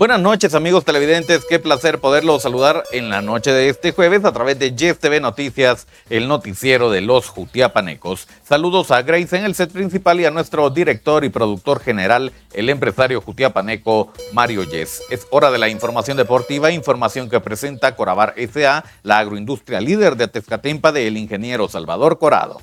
Buenas noches amigos televidentes, qué placer poderlos saludar en la noche de este jueves a través de Yes TV Noticias, el noticiero de los Jutiapanecos. Saludos a Grace en el set principal y a nuestro director y productor general, el empresario jutiapaneco Mario Yes. Es hora de la información deportiva, información que presenta Corabar S.A., la agroindustria líder de Tezcatempa del ingeniero Salvador Corado.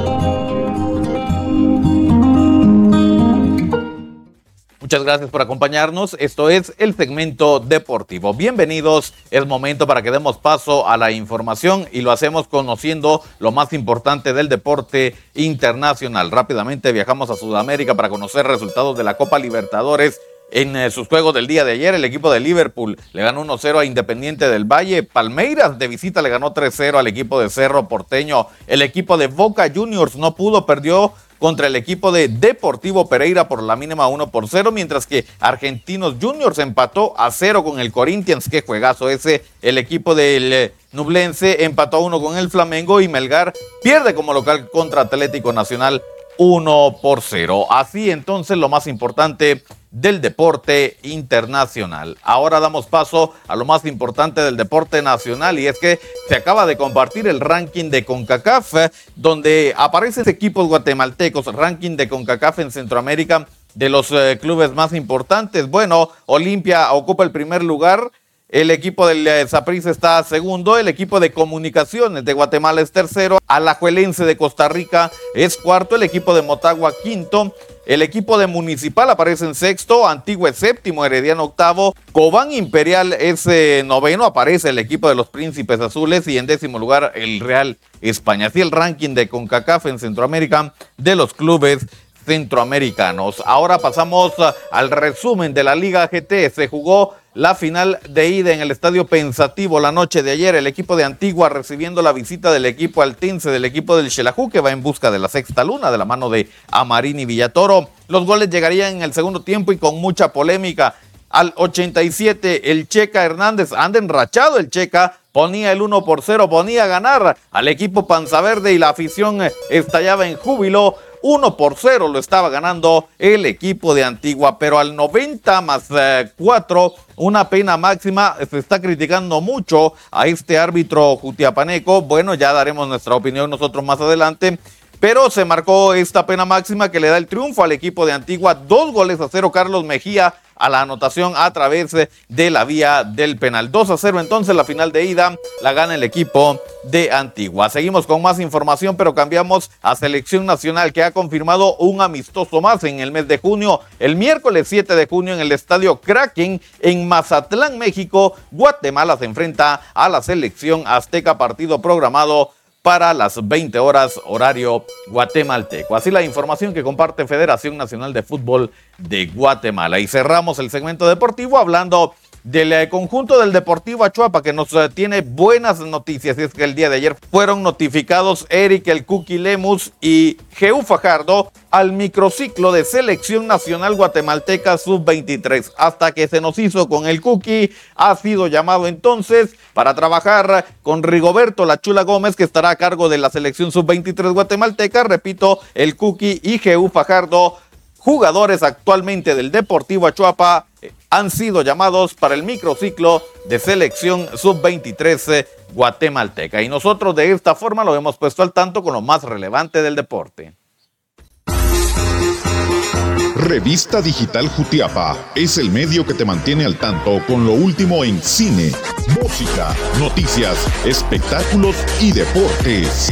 Muchas gracias por acompañarnos. Esto es el segmento deportivo. Bienvenidos. Es momento para que demos paso a la información y lo hacemos conociendo lo más importante del deporte internacional. Rápidamente viajamos a Sudamérica para conocer resultados de la Copa Libertadores. En eh, sus juegos del día de ayer, el equipo de Liverpool le ganó 1-0 a Independiente del Valle. Palmeiras de visita le ganó 3-0 al equipo de Cerro Porteño. El equipo de Boca Juniors no pudo, perdió contra el equipo de Deportivo Pereira por la mínima 1 por 0, mientras que Argentinos Juniors empató a 0 con el Corinthians, que juegazo ese, el equipo del eh, Nublense empató a 1 con el Flamengo y Melgar pierde como local contra Atlético Nacional 1 por 0. Así entonces lo más importante del deporte internacional. Ahora damos paso a lo más importante del deporte nacional y es que se acaba de compartir el ranking de CONCACAF donde aparecen equipos guatemaltecos, ranking de CONCACAF en Centroamérica de los eh, clubes más importantes. Bueno, Olimpia ocupa el primer lugar. El equipo del Saprissa eh, está segundo, el equipo de comunicaciones de Guatemala es tercero, Alajuelense de Costa Rica es cuarto, el equipo de Motagua quinto, el equipo de Municipal aparece en sexto, Antigua es séptimo, Herediano octavo, Cobán Imperial es eh, noveno, aparece el equipo de los Príncipes Azules y en décimo lugar el Real España. Así el ranking de CONCACAF en Centroamérica de los clubes centroamericanos. Ahora pasamos uh, al resumen de la Liga GT. Se jugó la final de ida en el Estadio Pensativo la noche de ayer. El equipo de Antigua recibiendo la visita del equipo altince, del equipo del Xelajú, que va en busca de la sexta luna de la mano de Amarín y Villatoro. Los goles llegarían en el segundo tiempo y con mucha polémica. Al 87, el Checa Hernández, anda enrachado el Checa, ponía el 1 por 0, ponía a ganar al equipo Panza Verde y la afición eh, estallaba en júbilo. 1 por 0 lo estaba ganando el equipo de Antigua, pero al 90 más 4, eh, una pena máxima. Se está criticando mucho a este árbitro jutiapaneco. Bueno, ya daremos nuestra opinión nosotros más adelante. Pero se marcó esta pena máxima que le da el triunfo al equipo de Antigua. Dos goles a cero Carlos Mejía a la anotación a través de la vía del penal. 2 a 0 entonces la final de ida la gana el equipo de Antigua. Seguimos con más información, pero cambiamos a selección nacional que ha confirmado un amistoso más en el mes de junio. El miércoles 7 de junio en el estadio Kraken en Mazatlán, México, Guatemala se enfrenta a la selección azteca partido programado para las 20 horas horario guatemalteco. Así la información que comparte Federación Nacional de Fútbol de Guatemala. Y cerramos el segmento deportivo hablando del eh, conjunto del Deportivo Achuapa que nos eh, tiene buenas noticias. Y es que el día de ayer fueron notificados Eric el Cookie Lemus y Geu Fajardo al microciclo de selección nacional guatemalteca sub-23 hasta que se nos hizo con el Cookie ha sido llamado entonces para trabajar con Rigoberto La Chula Gómez que estará a cargo de la selección sub-23 guatemalteca. Repito el Cookie y Geu Fajardo jugadores actualmente del Deportivo Achuapa han sido llamados para el microciclo de selección sub-23 guatemalteca. Y nosotros de esta forma lo hemos puesto al tanto con lo más relevante del deporte. Revista Digital Jutiapa es el medio que te mantiene al tanto con lo último en cine, música, noticias, espectáculos y deportes.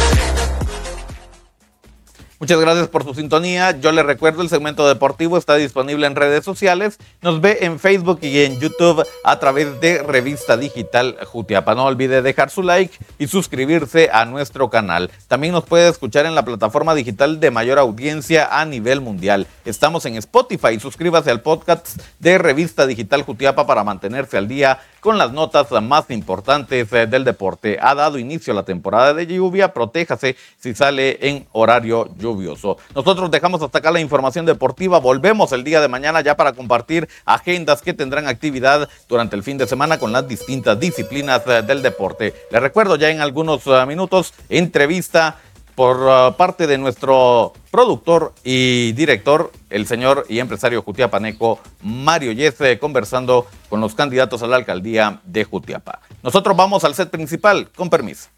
Muchas gracias por su sintonía. Yo les recuerdo, el segmento deportivo está disponible en redes sociales. Nos ve en Facebook y en YouTube a través de Revista Digital Jutiapa. No olvide dejar su like y suscribirse a nuestro canal. También nos puede escuchar en la plataforma digital de mayor audiencia a nivel mundial. Estamos en Spotify. Suscríbase al podcast de Revista Digital Jutiapa para mantenerse al día con las notas más importantes eh, del deporte. Ha dado inicio la temporada de lluvia. Protéjase si sale en horario lluvia nosotros dejamos hasta acá la información deportiva. Volvemos el día de mañana ya para compartir agendas que tendrán actividad durante el fin de semana con las distintas disciplinas eh, del deporte. Les recuerdo ya en algunos eh, minutos entrevista por eh, parte de nuestro productor y director, el señor y empresario Jutiapaneco Mario Yese, conversando con los candidatos a la alcaldía de Jutiapa. Nosotros vamos al set principal, con permiso.